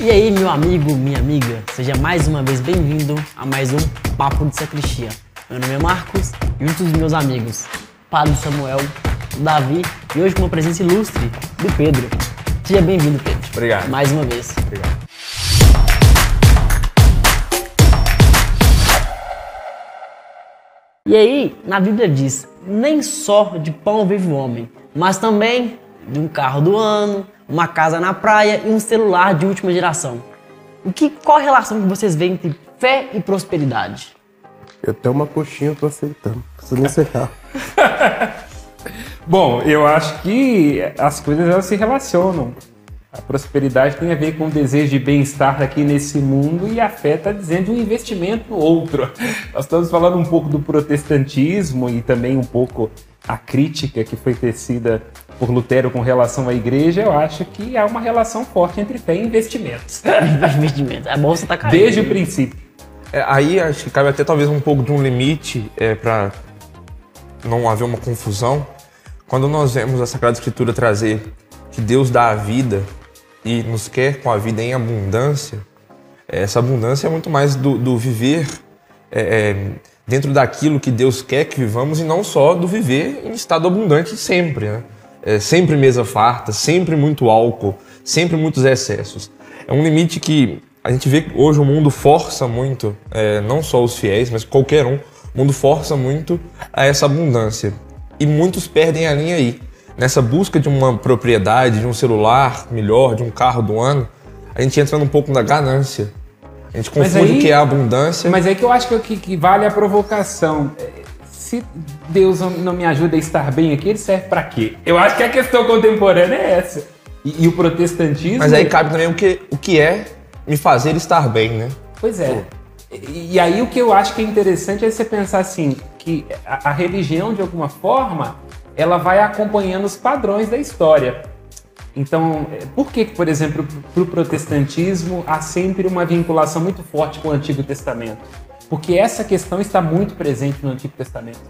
E aí, meu amigo, minha amiga, seja mais uma vez bem-vindo a mais um Papo de Sacristia. Meu nome é Marcos, junto dos meus amigos, Padre Samuel, Davi e hoje com uma presença ilustre do Pedro. Seja bem-vindo, Pedro. Obrigado. Mais uma vez. Obrigado. E aí, na Bíblia diz: nem só de pão vive o homem, mas também de um carro do ano, uma casa na praia e um celular de última geração. O que, qual a relação que vocês veem entre fé e prosperidade? Eu tenho uma coxinha, eu tô aceitando. Não preciso nem acertar. Bom, eu acho que as coisas elas se relacionam. A prosperidade tem a ver com o desejo de bem-estar aqui nesse mundo e a fé está dizendo um investimento no outro. Nós estamos falando um pouco do protestantismo e também um pouco a crítica que foi tecida por Lutero com relação à igreja. Eu acho que há uma relação forte entre fé e investimentos. Investimento. A bolsa tá caindo. Desde o princípio. É, aí acho que cabe até talvez um pouco de um limite é, para não haver uma confusão. Quando nós vemos a Sagrada Escritura trazer que Deus dá a vida e nos quer com a vida em abundância, é, essa abundância é muito mais do, do viver é, é, dentro daquilo que Deus quer que vivamos e não só do viver em estado abundante sempre. Né? É, sempre mesa farta, sempre muito álcool, sempre muitos excessos. É um limite que a gente vê que hoje o mundo força muito, é, não só os fiéis, mas qualquer um, o mundo força muito a essa abundância. E muitos perdem a linha aí. Nessa busca de uma propriedade, de um celular melhor, de um carro do ano, a gente entra um pouco na ganância. A gente confunde aí- o que é a abundância. Mas é que eu acho que, que, que vale a provocação. Se Deus não- me ajuda a estar bem aqui, ele serve pra quê? Eu acho que a questão contemporânea é essa. E, e o protestantismo. Mas aí cabe também o que, o que é me fazer estar bem, né? Pois é. E, e aí o que eu acho que é interessante é você pensar assim, que a, a religião, de alguma forma, ela vai acompanhando os padrões da história. Então, é, por que, que, por exemplo, para o protestantismo há sempre uma vinculação muito forte com o Antigo Testamento? Porque essa questão está muito presente no Antigo Testamento.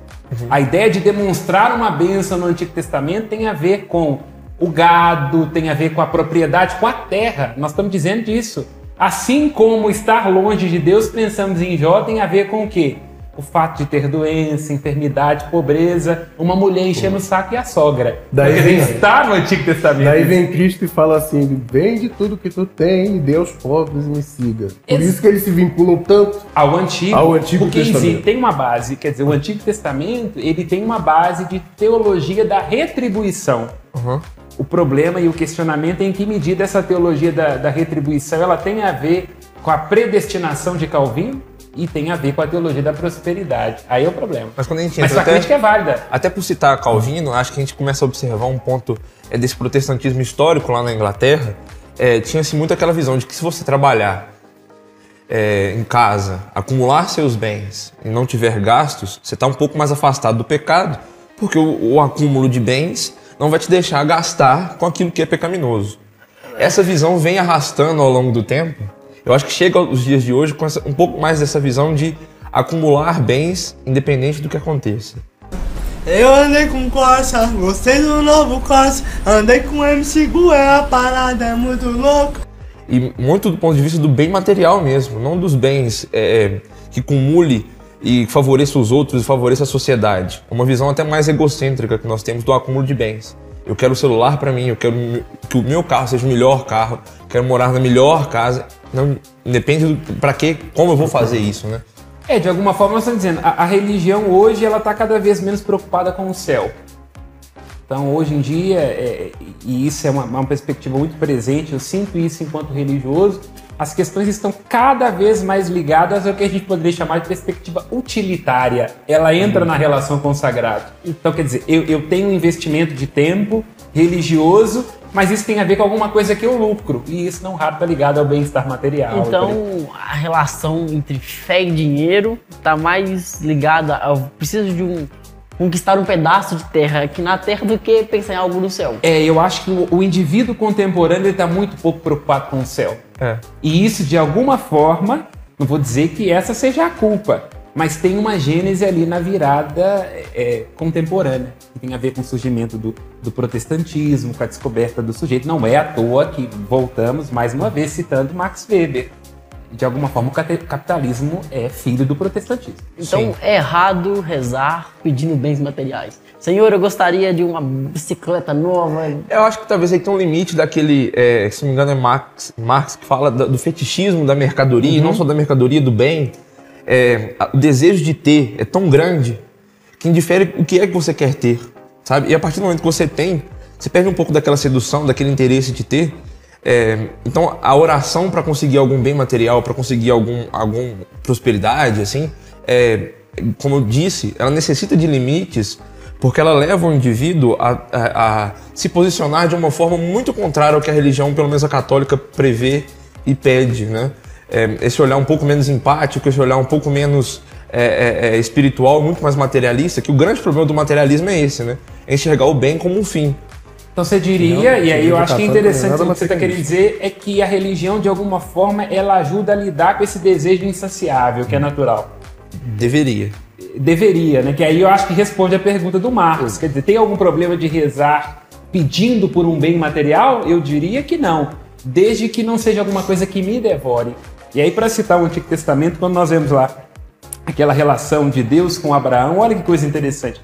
A ideia de demonstrar uma bênção no Antigo Testamento tem a ver com o gado, tem a ver com a propriedade, com a terra. Nós estamos dizendo disso. Assim como estar longe de Deus, pensamos em Jó, tem a ver com o quê? O fato de ter doença, enfermidade, pobreza, uma mulher enchendo o saco e a sogra. Daí vem- está no Antigo Testamento. Daí vem Cristo e fala assim: vende tudo que tu tem e dê aos pobres e me siga. Por Ex- isso que eles se vinculam tanto. ao Antigo, Ao Antigo porque Testamento. existe- tem uma base, quer dizer, o Antigo Testamento ele tem uma base de teologia da retribuição. Uhum. O problema e o questionamento é em que medida essa teologia da, da retribuição ela tem a ver com a predestinação de Calvino e tem a ver com a teologia da prosperidade. Aí é o problema. Mas quando a gente Mas entra sua crítica é válida. Até por citar Calvino, acho que a gente começa a observar um ponto é, desse protestantismo histórico lá na Inglaterra. É, Tinha-se muito aquela visão de que se você trabalhar é, em casa, acumular seus bens e não tiver gastos, você está um pouco mais afastado do pecado, porque o, o acúmulo de bens não vai te deixar gastar com aquilo que é pecaminoso. Essa visão vem arrastando ao longo do tempo. Eu acho que chega os dias de hoje com essa- um pouco mais dessa visão de acumular bens independente do que aconteça. Eu andei com Corsa, gostei do novo Corsa. Andei com MC Gué, a parada é muito louca. E muito do ponto de vista do bem material mesmo, não dos bens é, que cumule e favoreça os outros e favoreça a sociedade. É Uma visão até mais egocêntrica que nós temos do acúmulo de bens. Eu quero o celular para mim, eu quero que o meu carro seja o melhor carro, quero morar na melhor casa. Não depende para que, como eu vou fazer isso, né? É, de alguma forma nós estamos dizendo, a, a religião hoje ela está cada vez menos preocupada com o céu. Então, hoje em dia, é, e isso é uma, uma perspectiva muito presente, eu sinto isso enquanto religioso, as questões estão cada vez mais ligadas ao que a gente poderia chamar de perspectiva utilitária. Ela entra na relação com o sagrado. Então, quer dizer, eu, eu tenho um investimento de tempo religioso, mas isso tem a ver com alguma coisa que eu lucro. E isso não raro está ligado ao bem-estar material. Então, a relação entre fé e dinheiro está mais ligada ao preciso de um conquistar um pedaço de terra aqui na terra do que pensar em algo no céu. É, eu acho que o, o indivíduo contemporâneo está muito pouco preocupado com o céu. É. E isso, de alguma forma, não vou dizer que essa seja a culpa, mas tem uma gênese ali na virada é, contemporânea, que tem a ver com o surgimento do, do protestantismo, com a descoberta do sujeito. Não é à toa que voltamos mais uma vez citando Max Weber. De alguma forma, o capitalismo é filho do protestantismo. Então Sim. é errado rezar pedindo bens materiais. Senhor, eu gostaria de uma bicicleta nova. Eu acho que talvez aí tem um limite daquele, é, se não me engano é Marx, Marx que fala da- do fetichismo da mercadoria, e não só da mercadoria, do bem. É, o desejo de ter é tão grande que indifere o que é que você quer ter, sabe? E a partir do momento que você tem, você perde um pouco daquela sedução, daquele interesse de ter. É, então a oração para conseguir algum bem material, para conseguir algum, algum prosperidade, assim, é, como eu disse, ela necessita de limites porque ela leva o indivíduo a, a- a se posicionar de uma forma muito contrária ao que a religião, pelo menos a católica, prevê e pede, né? É, esse olhar um pouco menos empático, esse olhar um pouco menos é, é, é, espiritual, muito mais materialista, que o grande problema do materialismo é esse, né? É enxergar o bem como um fim. Então você diria, Não, e aí eu acho que é interessante o que você está querendo dizer, é que a religião, de alguma forma, ela ajuda a lidar com esse desejo insaciável, que é natural. Deveria. Deveria, né? Que aí eu acho que responde a pergunta do Marcos. Quer dizer, tem algum problema de rezar pedindo por um bem material? Eu diria que não. Desde que não seja alguma coisa que me devore. E aí, para citar o Antigo Testamento, quando nós vemos lá aquela relação de Deus com Abraão, olha que coisa interessante.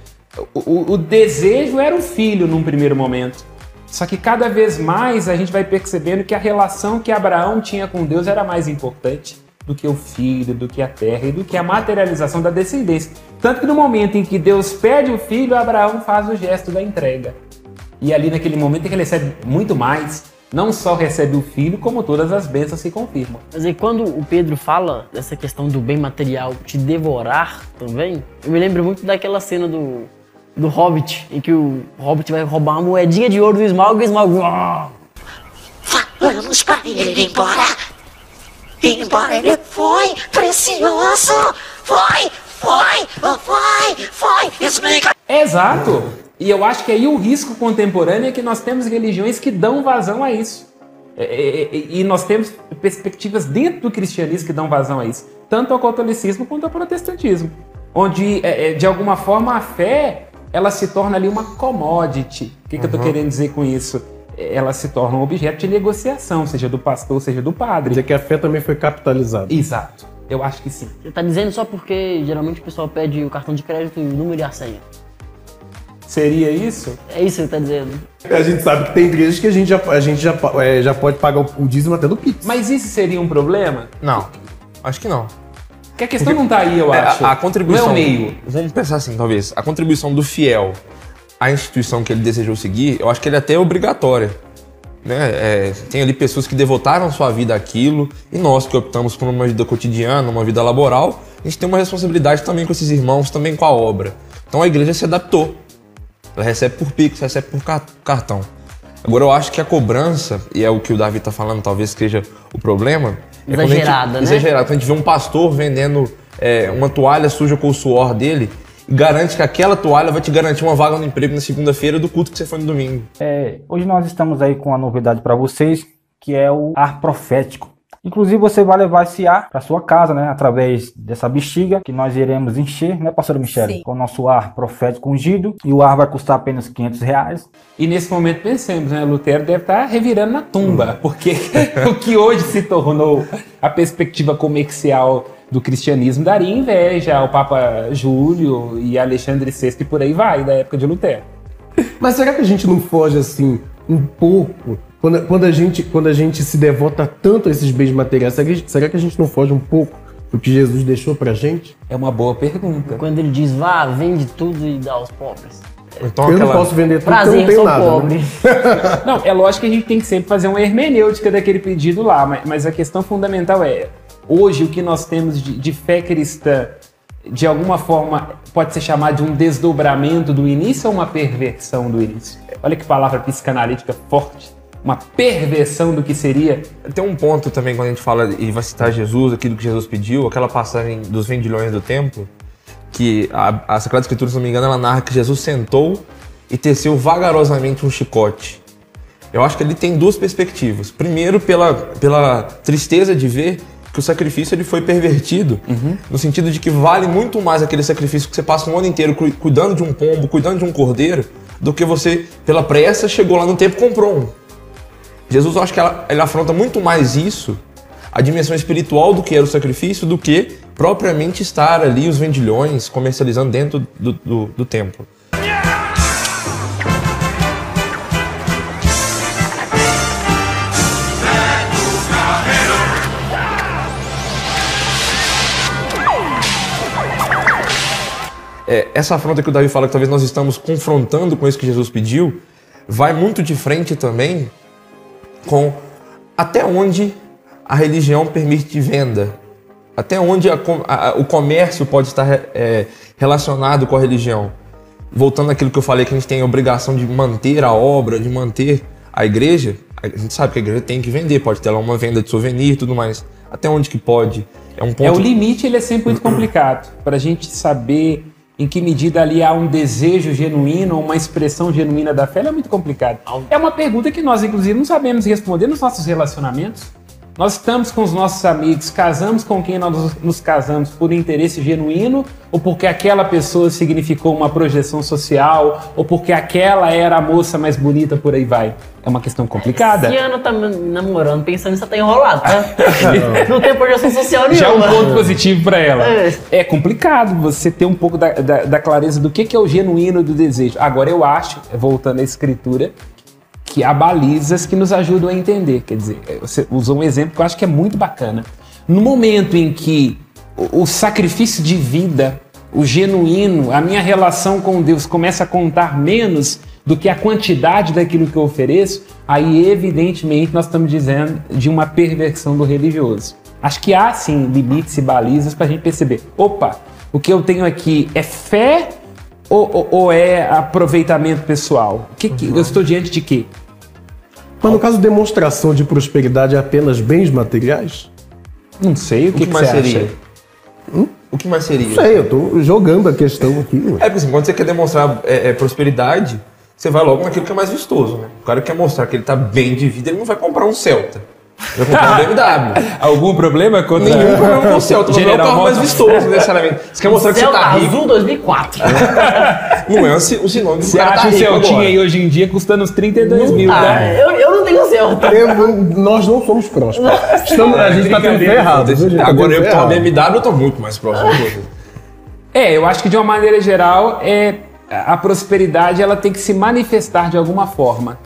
O, o- o desejo era o filho num primeiro momento. Só que cada vez mais a gente vai percebendo que a relação que Abraão tinha com Deus era mais importante do que o filho, do que a terra e do que a materialização da descendência. Tanto que no momento em que Deus pede o filho, Abraão faz o gesto da entrega. E ali naquele momento é que ele recebe muito mais. Não só recebe o filho, como todas as bênçãos se confirmam. Mas aí quando o Pedro fala dessa questão do bem material te devorar também, eu me lembro muito daquela cena do, do Hobbit, em que o Hobbit vai roubar uma moedinha de ouro do Smaug e o Smaug... Falamos para ele ir embora. Ir embora, ele foi precioso. Foi, foi, foi, foi. Esmiga. Exato! E eu acho que aí o risco contemporâneo é que nós temos religiões que dão vazão a isso. É, é, é, E nós temos perspectivas dentro do cristianismo que dão vazão a isso, tanto ao catolicismo quanto ao protestantismo, onde de alguma forma a fé ela se torna ali uma commodity. O que, que eu estou querendo dizer com isso? Ela se torna um objeto de negociação, seja do pastor, seja do padre. Dizer que a fé também foi capitalizada. Exato. Eu acho que sim. Você tá dizendo só porque geralmente o pessoal pede o cartão de crédito e o número e a senha. Seria isso? É isso que você tá dizendo. A gente sabe que tem igrejas que a gente já, a gente já, é, já pode pagar o, o dízimo até do Pix. Mas isso seria um problema? Não, acho que não. Porque a questão não tá aí, eu É, acho. a, a contribuição. Não é o meio. Vamos pensar assim, talvez. A contribuição do fiel à instituição que ele desejou seguir, eu acho que ele até é obrigatória. Né? É, tem ali pessoas que devotaram sua vida àquilo, e nós que optamos por uma vida cotidiana, uma vida laboral, a gente tem uma responsabilidade também com esses irmãos, também com a obra. Então a igreja se adaptou. Ela recebe por Pix, recebe por ca- cartão. Agora eu acho que a cobrança, e é o que o Davi está falando, talvez seja o problema. é quando a gente- Exagerada, né? Exagerada. Quando a gente vê um pastor vendendo é, uma toalha suja com o suor dele e garante que aquela toalha vai te garantir uma vaga no emprego na segunda-feira do culto que você foi no domingo. É, hoje nós estamos aí com uma novidade para vocês, que é o ar profético. Inclusive você vai levar esse ar para sua casa, né, através dessa bexiga que nós iremos encher, né, pastora Michele, Sim. com o nosso ar profético ungido. E o ar vai custar apenas 500 reais. E nesse momento pensemos, né? Lutero deve estar revirando na tumba, porque o que hoje se tornou a perspectiva comercial do cristianismo daria inveja ao Papa Júlio e Alexandre VI e por aí vai, da época de Lutero. Mas será que a gente não foge assim um pouco quando, quando, a, gente, quando a gente se devota tanto a esses bens materiais? Será que, será que a gente não foge um pouco do que Jesus deixou pra gente? É uma boa pergunta. Quando ele diz, vá, vende tudo e dá aos pobres. Então eu aquela. não posso vender tudo porque eu Prazer, não tenho sou nada. né? pobre. Não, é lógico que a gente tem que sempre fazer uma hermenêutica daquele pedido lá, mas, mas a questão fundamental é: hoje o que nós temos de, de fé cristã, de alguma forma, pode ser chamado de um desdobramento do início ou uma perversão do início? Olha que palavra psicanalítica forte. Uma perversão do que seria. Tem um ponto também quando a gente fala e vai citar Jesus, aquilo que Jesus pediu, aquela passagem dos vendilhões do templo, que a, a Sagrada Escritura, se não me engano, ela narra que Jesus sentou e teceu vagarosamente um chicote. Eu acho que ele tem duas perspectivas. Primeiro, pela, pela tristeza de ver que o sacrifício ele foi pervertido, no sentido de que vale muito mais aquele sacrifício que você passa um ano inteiro cu- cuidando de um pombo, cuidando de um cordeiro, do que você, pela pressa, chegou lá no tempo e comprou um. Jesus, eu acho que ela, ele afronta muito mais isso, a dimensão espiritual do que era o sacrifício, do que propriamente estar ali os vendilhões comercializando dentro do, do, do templo. É, essa afronta que o Davi fala que talvez nós estamos confrontando com isso que Jesus pediu, vai muito de frente também com até onde a religião permite venda, até onde a a- o comércio pode estar é, relacionado com a religião. Voltando àquilo que eu falei, que a gente tem a obrigação de manter a obra, de manter a igreja, a gente sabe que a igreja tem que vender, pode ter lá uma venda de souvenir e tudo mais. Até onde que pode? É um ponto. É, o limite ele é sempre muito complicado para a gente saber em que medida ali há um desejo genuíno, uma expressão genuína da fé, é muito complicado. É uma pergunta que nós, inclusive, não sabemos responder nos nossos relacionamentos. Nós estamos com os nossos amigos, casamos com quem nós nos casamos por interesse genuíno ou porque aquela pessoa significou uma projeção social ou porque aquela era a moça mais bonita, por aí vai. É uma questão complicada. Se a Ana tá me namorando, pensando nisso, tá enrolado, tá? não tem projeção social nenhuma. Já é um ponto positivo para ela. É. É. complicado você ter um pouco da, da- da clareza do que, que é o genuíno do desejo. Agora, eu acho, voltando à escritura, que há balizas que nos ajudam a entender. Quer dizer, você usou um exemplo que eu acho que é muito bacana. No momento em que o, o sacrifício de vida, o genuíno, a minha relação com Deus começa a contar menos do que a quantidade daquilo que eu ofereço, aí evidentemente nós estamos dizendo de uma perversão do religioso. Acho que há sim limites e balizas para a gente perceber. Opa, o que eu tenho aqui é fé ou, ou- ou é aproveitamento pessoal? O que que- eu estou diante de quê? Mas no caso, demonstração de prosperidade é apenas bens materiais? Não sei o O que, que, que mais você seria? acha. O que mais seria? Não sei, eu tô jogando a questão aqui. É porque assim, quando você quer demonstrar é, é, prosperidade, você vai logo naquilo que é mais vistoso, né? O cara que quer mostrar que ele tá bem de vida, ele não vai comprar um Celta. Ele vai comprar um BMW. Algum problema contra Nenhum problema com o Celta, não é o General carro mais vistoso, necessariamente. Você quer mostrar que você Celta tá rico, Azul 2004. não é um um sinônimo do Você acha tá o rico Celtinha aí hoje em dia custando uns 32 mil, Ah, né? eu, eu não tenho Celta. Eu- nós não somos prósperos. Estamos, a gente tá tendo? A gente tá Agora eu que uma ferrado. BMW, eu tô muito mais próximo. É, eu acho que de uma maneira geral, é, a prosperidade ela tem que se manifestar de alguma forma.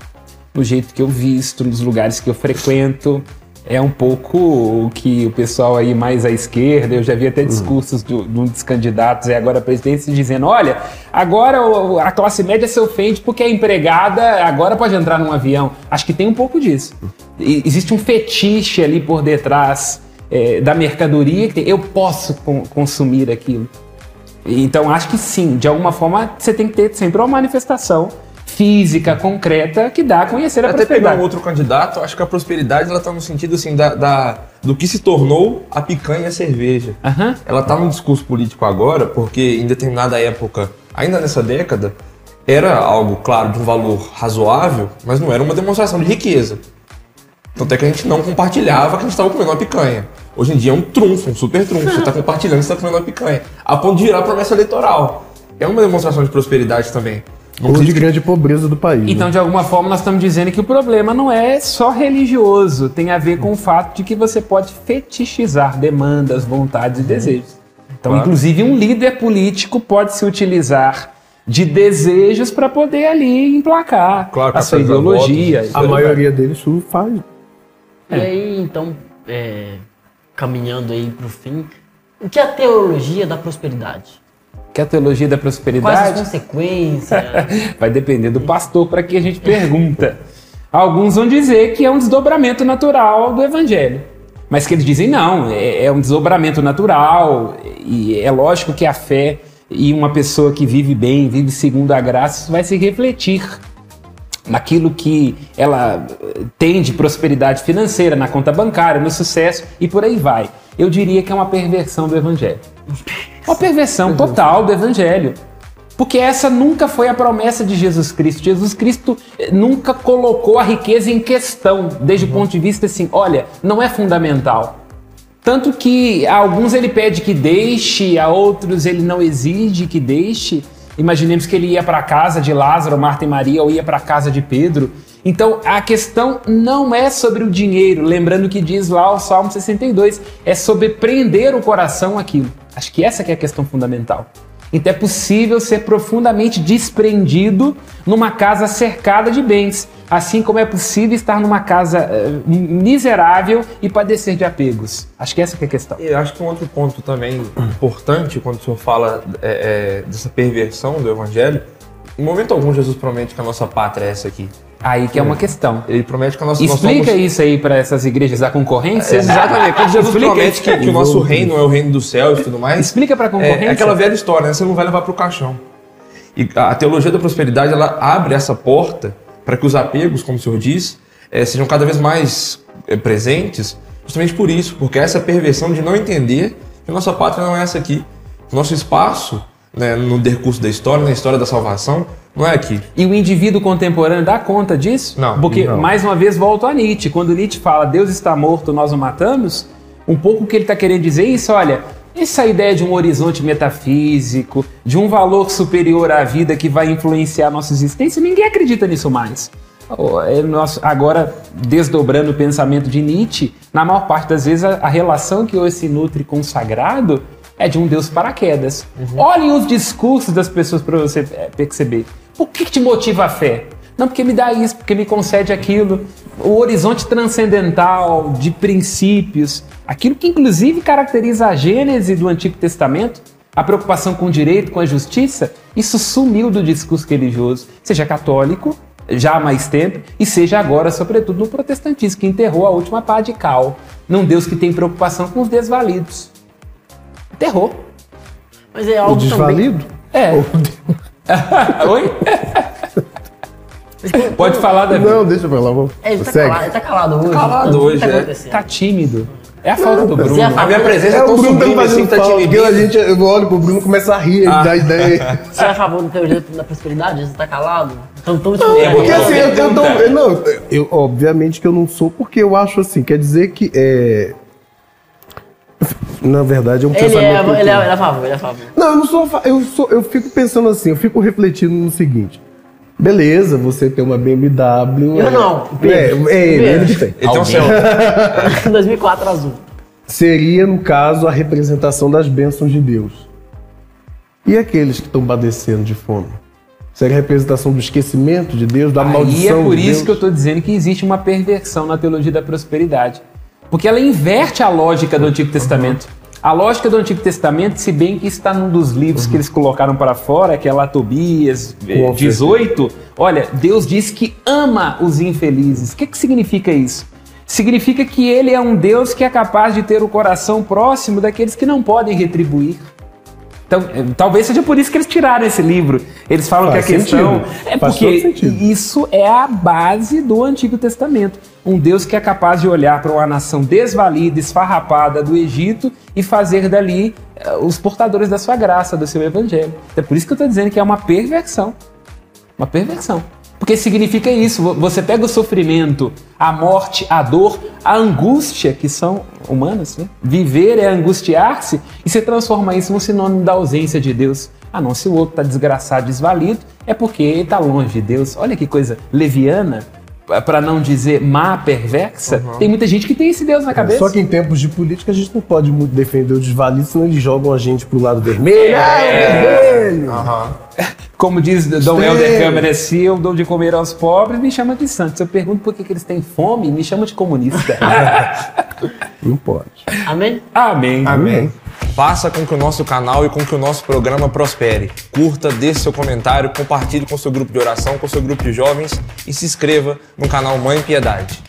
No jeito que eu visto, nos lugares que eu frequento. É um pouco o que o pessoal aí mais à esquerda, eu já vi até discursos do- de um dos candidatos é agora presidente dizendo: olha, agora a classe média se ofende porque é empregada, agora pode entrar num avião. Acho que tem um pouco disso. E- existe um fetiche ali por detrás é, da mercadoria que tem, eu posso con- consumir aquilo. Então acho que sim, de alguma forma você tem que ter sempre uma manifestação física, concreta, que dá a conhecer a Até pegar prosperidade. um outro candidato, acho que a prosperidade ela tá no sentido assim da, da- do que se tornou a picanha e a cerveja. Aham. Ela tá no discurso político agora, porque em determinada época, ainda nessa década, era algo, claro, de um valor razoável, mas não era uma demonstração de riqueza. Tanto é que a gente não compartilhava que a gente estava comendo uma picanha. Hoje em dia é um trunfo, um super trunfo. Você está compartilhando que você está comendo uma picanha. A ponto de virar promessa eleitoral. É uma demonstração de prosperidade também. Ou de grande pobreza do país. Então, né? de alguma forma, nós estamos dizendo que o problema não é só religioso, tem a ver com o fato de que você pode fetichizar demandas, vontades e desejos. Então, Claro. inclusive, um líder político pode se utilizar de desejos para poder ali emplacar Claro, a sua ideologia. votos. A maioria deles isso faz. E aí, então, é, caminhando aí pro fim, o que é a teologia da prosperidade? Que a teologia da Quais as prosperidade consequências? vai depender do pastor para que a gente pergunta. Alguns vão dizer que é um desdobramento natural do evangelho. Mas que eles dizem não, é, é um desdobramento natural e é lógico que a fé e uma pessoa que vive bem, vive segundo a graça, isso vai se refletir naquilo que ela eh, tem de prosperidade financeira, na conta bancária, no sucesso e por aí vai. Eu diria que é uma perversão do evangelho. Uma perversão total do evangelho. Porque essa nunca foi a promessa de Jesus Cristo. Jesus Cristo eh, nunca colocou a riqueza em questão, desde o ponto de vista assim, olha, não é fundamental. Tanto que a alguns ele pede que deixe, a outros ele não exige que deixe. Imaginemos que ele ia para a casa de Lázaro, Marta e Maria, ou ia para a casa de Pedro. Então a questão não é sobre o dinheiro, lembrando que diz lá o Salmo 62, é sobre prender o coração aquilo. Acho que essa que é a questão fundamental. Então é possível ser profundamente desprendido numa casa cercada de bens, assim como é possível estar numa casa eh, miserável e padecer de apegos. Acho que essa que é a questão. Eu acho que um outro ponto também importante quando o senhor fala é, é, dessa perversão do evangelho, em momento algum Jesus promete que a nossa pátria é essa aqui. Aí que é uma questão. Ele promete que a nossa Explica somos... isso aí para essas igrejas da concorrência. Exatamente. Quando Jesus Explica promete que, que o nosso reino é o reino dos céus e tudo mais. Explica pra concorrência. É, é aquela velha história, né? Você não vai levar pro caixão. E a teologia da prosperidade, ela abre essa porta para que os apegos, como o senhor diz, eh, sejam cada vez mais presentes, justamente por isso, porque essa perversão de não entender que nossa pátria não é essa aqui. Nosso espaço né, no decurso da história, na história da salvação, não é aqui. E o indivíduo contemporâneo dá conta disso? Não, Porque, não. mais uma vez, volto a Nietzsche. Quando Nietzsche fala Deus está morto, nós o matamos, um pouco o que ele está querendo dizer é isso, olha, essa ideia de um horizonte metafísico, de um valor superior à vida que vai influenciar a nossa existência, ninguém acredita nisso mais. É Agora, desdobrando o pensamento de Nietzsche, na maior parte das vezes a, a relação que hoje se nutre com o sagrado é de um Deus paraquedas. Olhem os discursos das pessoas para você é, perceber. Por que, que te motiva a fé? Não, porque me dá isso, porque me concede aquilo. O horizonte transcendental de princípios, aquilo que inclusive caracteriza a gênese do Antigo Testamento, a preocupação com o direito, com a justiça, isso sumiu do discurso religioso, seja católico, já há mais tempo, e seja agora, sobretudo, no protestantismo, que enterrou a última pá de cal, num Deus que tem preocupação com os desvalidos. Enterrou. Mas é O algo também. desvalido? É. Oi? Pode falar, Davi. Não, deixa pra lá. Vamos. É, ele tá Segue. calado, ele tá calado hoje. calado O que hoje, tá é. acontecendo? Tá tímido. É a falta do Bruno. é a A minha presença é, É, tão o Bruno tá sublime assim fazendo que tá porque a gente, eu olho pro Bruno e começa a rir, ele dá ideia. Você é a favor do teoria da prosperidade? Você tá calado? Então, então Não, é, porque é, assim, eu, eu, eu- não, eu, obviamente que eu não sou, porque eu acho assim, quer dizer que é. Na verdade, é um ele, pensamento. é, que eu ele, é, ele é a favor, ele é a favor. Não, eu não sou. Eu, sou, eu fico pensando assim, eu fico refletindo no seguinte. Beleza, você tem uma BMW. Eu é- não, o É, Pedro. é ele, Pedro. ele que tem. Ele tem um céu. 2004 azul. Seria, no caso, a representação das bênçãos de Deus. E aqueles que estão padecendo de fome? Seria a representação do esquecimento de Deus, da Aí maldição é por de isso Deus? que eu estou dizendo que existe uma perversão na teologia da prosperidade. Porque ela inverte a lógica do Antigo Testamento. A lógica do Antigo Testamento, se bem que está num dos livros que eles colocaram para fora, que é lá Tobias eh, Com 18, olha, Deus diz que ama os infelizes. O que, que significa isso? Significa que ele é um Deus que é capaz de ter o coração próximo daqueles que não podem retribuir. Então, eh, talvez seja por isso que eles tiraram esse livro. Eles falam Faz que a questão sentido. é Faz porque isso é a base do Antigo Testamento. Um Deus que é capaz de olhar para uma nação desvalida, esfarrapada do Egito e fazer dali eh, os portadores da sua graça, do seu evangelho. É por isso que eu estou dizendo que é uma perversão. Uma perversão. Porque significa isso, vo- você pega o sofrimento, a morte, a dor, a angústia, que são humanas, né? Viver é angustiar-se, e você transforma isso num sinônimo da ausência de Deus. Ah, não, se o outro está desgraçado, desvalido, é porque ele está longe de Deus. Olha que coisa leviana, para não dizer má, perversa. Tem muita gente que tem esse Deus na cabeça. Só que em tempos de política a gente não pode muito defender os desvalidos, senão eles jogam a gente pro lado vermelho. Ah, vermelho! Como diz Dom. Helder Câmara, se eu dou de comer aos pobres, me chama de santo. Se eu pergunto por que, que eles têm fome, me chama de comunista. Não pode. Amém? Amém. Amém. Faça com que o nosso canal e com que o nosso programa prospere. Curta, deixe seu comentário, compartilhe com seu grupo de oração, com seu grupo de jovens e se inscreva no canal Mãe Piedade.